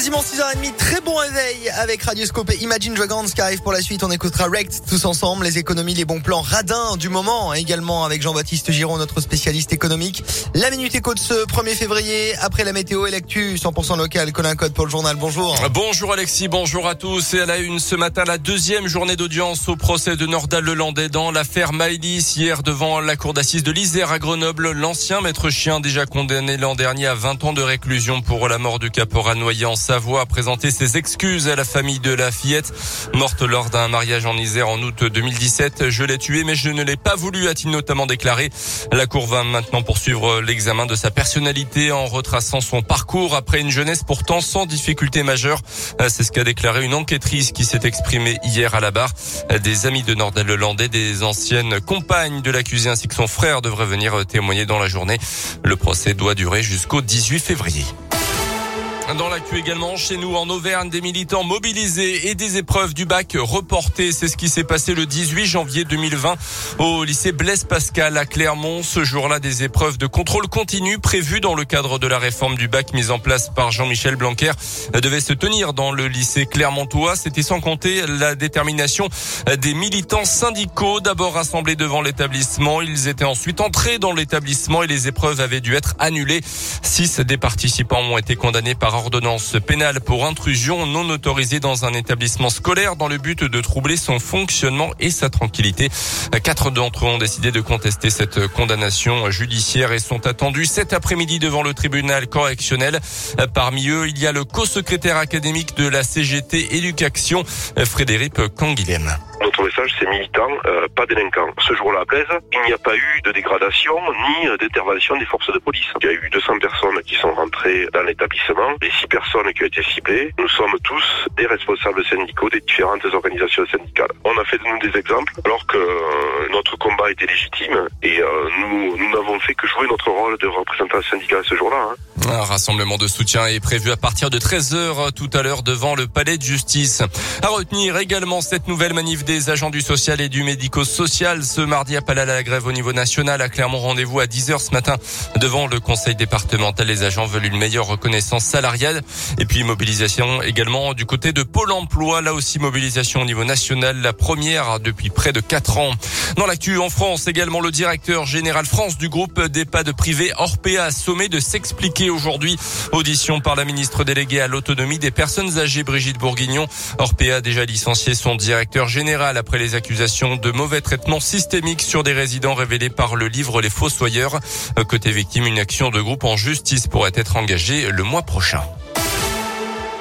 Quasiment 6h30, très bon réveil avec Radioscope et Imagine Dragons qui arrive pour la suite. On écoutera Rect tous ensemble, les économies, les bons plans radins du moment. Également avec Jean-Baptiste Giraud, notre spécialiste économique. La Minute Éco de ce 1er février. Après la météo et l'actu 100% local. Colin Code pour le journal. Bonjour. Bonjour Alexis, bonjour à tous. Et à la une ce matin, la deuxième journée d'audience au procès de Nordal Lelandais dans l'affaire Maïlis. Hier devant la cour d'assises de l'Isère à Grenoble, l'ancien maître chien déjà condamné l'an dernier à 20 ans de réclusion pour la mort du caporal noyé en Savoie a présenté ses excuses à la famille de la fillette morte lors d'un mariage en Isère en août 2017. Je l'ai tué mais je ne l'ai pas voulu, a-t-il notamment déclaré. La cour va maintenant poursuivre l'examen de sa personnalité en retraçant son parcours après une jeunesse pourtant sans difficulté majeure. C'est ce qu'a déclaré une enquêtrice qui s'est exprimée hier à la barre. Des amis de Nordal Lelandais, des anciennes compagnes de l'accusé ainsi que son frère devraient venir témoigner dans la journée. Le procès doit durer jusqu'au 18 février. Dans l'actu également, chez nous en Auvergne, des militants mobilisés et des épreuves du bac reportées. C'est ce qui s'est passé le 18 janvier 2020 au lycée Blaise Pascal à Clermont. Ce jour-là, des épreuves de contrôle continu prévues dans le cadre de la réforme du bac mise en place par Jean-Michel Blanquer devaient se tenir dans le lycée Clermontois. C'était sans compter la détermination des militants syndicaux d'abord rassemblés devant l'établissement. Ils étaient ensuite entrés dans l'établissement et les épreuves avaient dû être annulées. Six des participants ont été condamnés par ordonnance pénale pour intrusion non autorisée dans un établissement scolaire dans le but de troubler son fonctionnement et sa tranquillité. Quatre d'entre eux ont décidé de contester cette condamnation judiciaire et sont attendus cet après-midi devant le tribunal correctionnel. Parmi eux, il y a le co-secrétaire académique de la CGT Éducation, Frédéric Canguilhem. Notre message, c'est militant, euh, pas délinquant. Ce jour-là à Blaise, il n'y a pas eu de dégradation ni d'intervention des forces de police. Il y a eu 200 personnes qui sont rentrées dans l'établissement, les 6 personnes qui ont été ciblées. Nous sommes tous des responsables syndicaux des différentes organisations syndicales. On a fait de nous des exemples alors que euh, notre combat était légitime et euh, nous n'avons fait que jouer notre rôle de représentant syndical ce jour-là. Hein. Un rassemblement de soutien est prévu à partir de 13h tout à l'heure devant le palais de justice. À retenir également cette nouvelle manif des agents du social et du médico-social. Ce mardi, à la grève au niveau national. À Clermont, rendez-vous à 10h ce matin devant le conseil départemental. Les agents veulent une meilleure reconnaissance salariale. Et puis, mobilisation également du côté de Pôle emploi. Là aussi, mobilisation au niveau national. La première depuis près de 4 ans. Dans l'actu en France, également le directeur général France du groupe d'EHPAD privé Orpea a sommé de s'expliquer aujourd'hui. Audition par la ministre déléguée à l'autonomie des personnes âgées, Brigitte Bourguignon. Orpea a déjà licencié son directeur général après les accusations de mauvais traitement systémique sur des résidents révélés par le livre Les Fossoyeurs. Côté victime, une action de groupe en justice pourrait être engagée le mois prochain.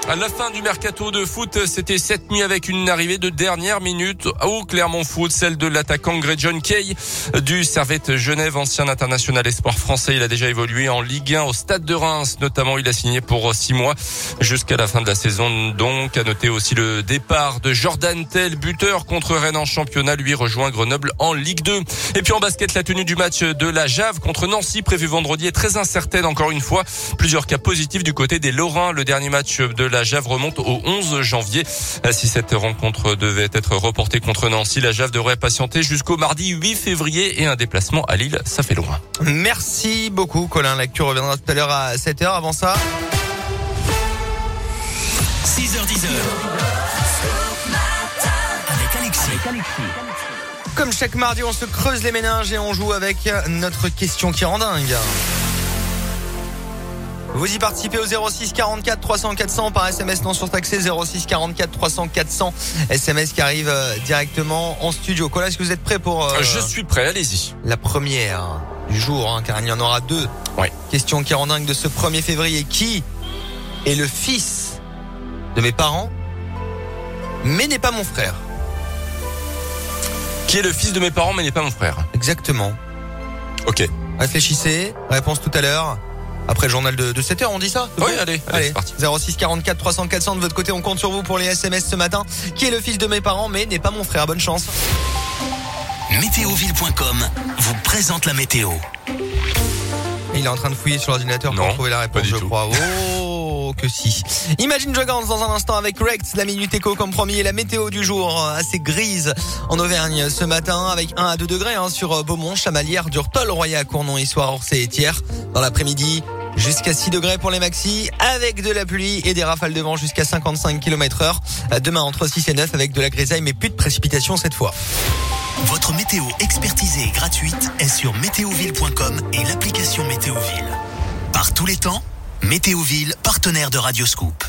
À la fin du mercato de foot, c'était cette nuit avec une arrivée de dernière minute au Clermont Foot, celle de l'attaquant Greg John Kay du Servette Genève, ancien international espoir français. Il a déjà évolué en Ligue 1 au Stade de Reims, notamment. Il a signé pour six mois jusqu'à la fin de la saison. Donc, à noter aussi le départ de Jordan Tell, buteur contre Rennes en championnat. Lui rejoint Grenoble en Ligue 2. Et puis en basket, la tenue du match de la Jave contre Nancy prévu vendredi est très incertaine encore une fois. Plusieurs cas positifs du côté des Lorrains. Le dernier match de la Jave remonte au 11 janvier. Si cette rencontre devait être reportée contre Nancy, la Jave devrait patienter jusqu'au mardi 8 février et un déplacement à Lille, ça fait loin. Merci beaucoup Colin. L'actu reviendra tout à l'heure à 7h. Avant ça... 6h10 avec Alexis. Comme chaque mardi, on se creuse les méninges et on joue avec notre question qui rend dingue. Vous y participez au 06 44 300 400 par SMS non surtaxé 06 44 300 400 SMS qui arrive euh, directement en studio. Colin, est-ce que vous êtes prêt pour euh, Je suis prêt, allez-y. La première du jour, hein, car il y en aura deux. Ouais. Question qui rend dingue de ce 1er février. Qui est le fils de mes parents, mais n'est pas mon frère? Qui est le fils de mes parents mais n'est pas mon frère? Exactement. Ok. Réfléchissez. Réponse tout à l'heure. Après le journal de, de 7h, on dit ça Oui, allez, allez, c'est parti. 06 44 300 400 de votre côté, on compte sur vous pour les SMS ce matin. Qui est le fils de mes parents, mais n'est pas mon frère? Bonne chance. Météoville.com vous présente la météo. Il est en train de fouiller sur l'ordinateur pour trouver la pas réponse, du je tout. crois. Oh, que si. Imagine Dragons dans un instant avec Rex, la minute éco comme promis et la météo du jour euh, assez grise en Auvergne ce matin avec 1 à 2 degrés hein, sur euh, Beaumont, Chamalières, Durtol, Roya, Cournon, Issoire, Orsay et Thiers. Dans l'après-midi, Jusqu'à 6 degrés pour les maxi, avec de la pluie et des rafales de vent jusqu'à 55 km heure. Demain entre 6 et 9 avec de la grisaille mais plus de précipitations cette fois. Votre météo expertisée et gratuite est sur météoville.com et l'application Météoville. Par tous les temps, Météoville, partenaire de Radioscoop.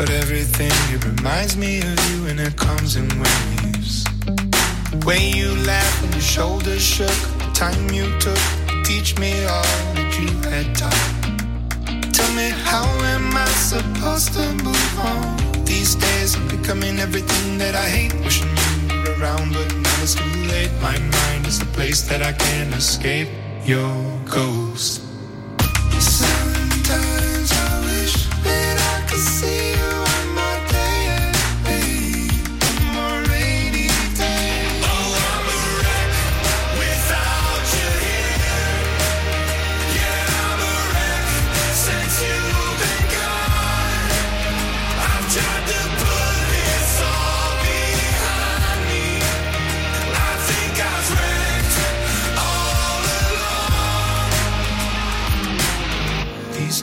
But everything it reminds me of you, and it comes in waves. The way you laughed and your shoulders shook, the time you took to teach me all that you had taught. Tell me, how am I supposed to move on? These days I'm becoming everything that I hate. Wishing you were around, but now it's too late. My mind is the place that I can't escape. Your ghost.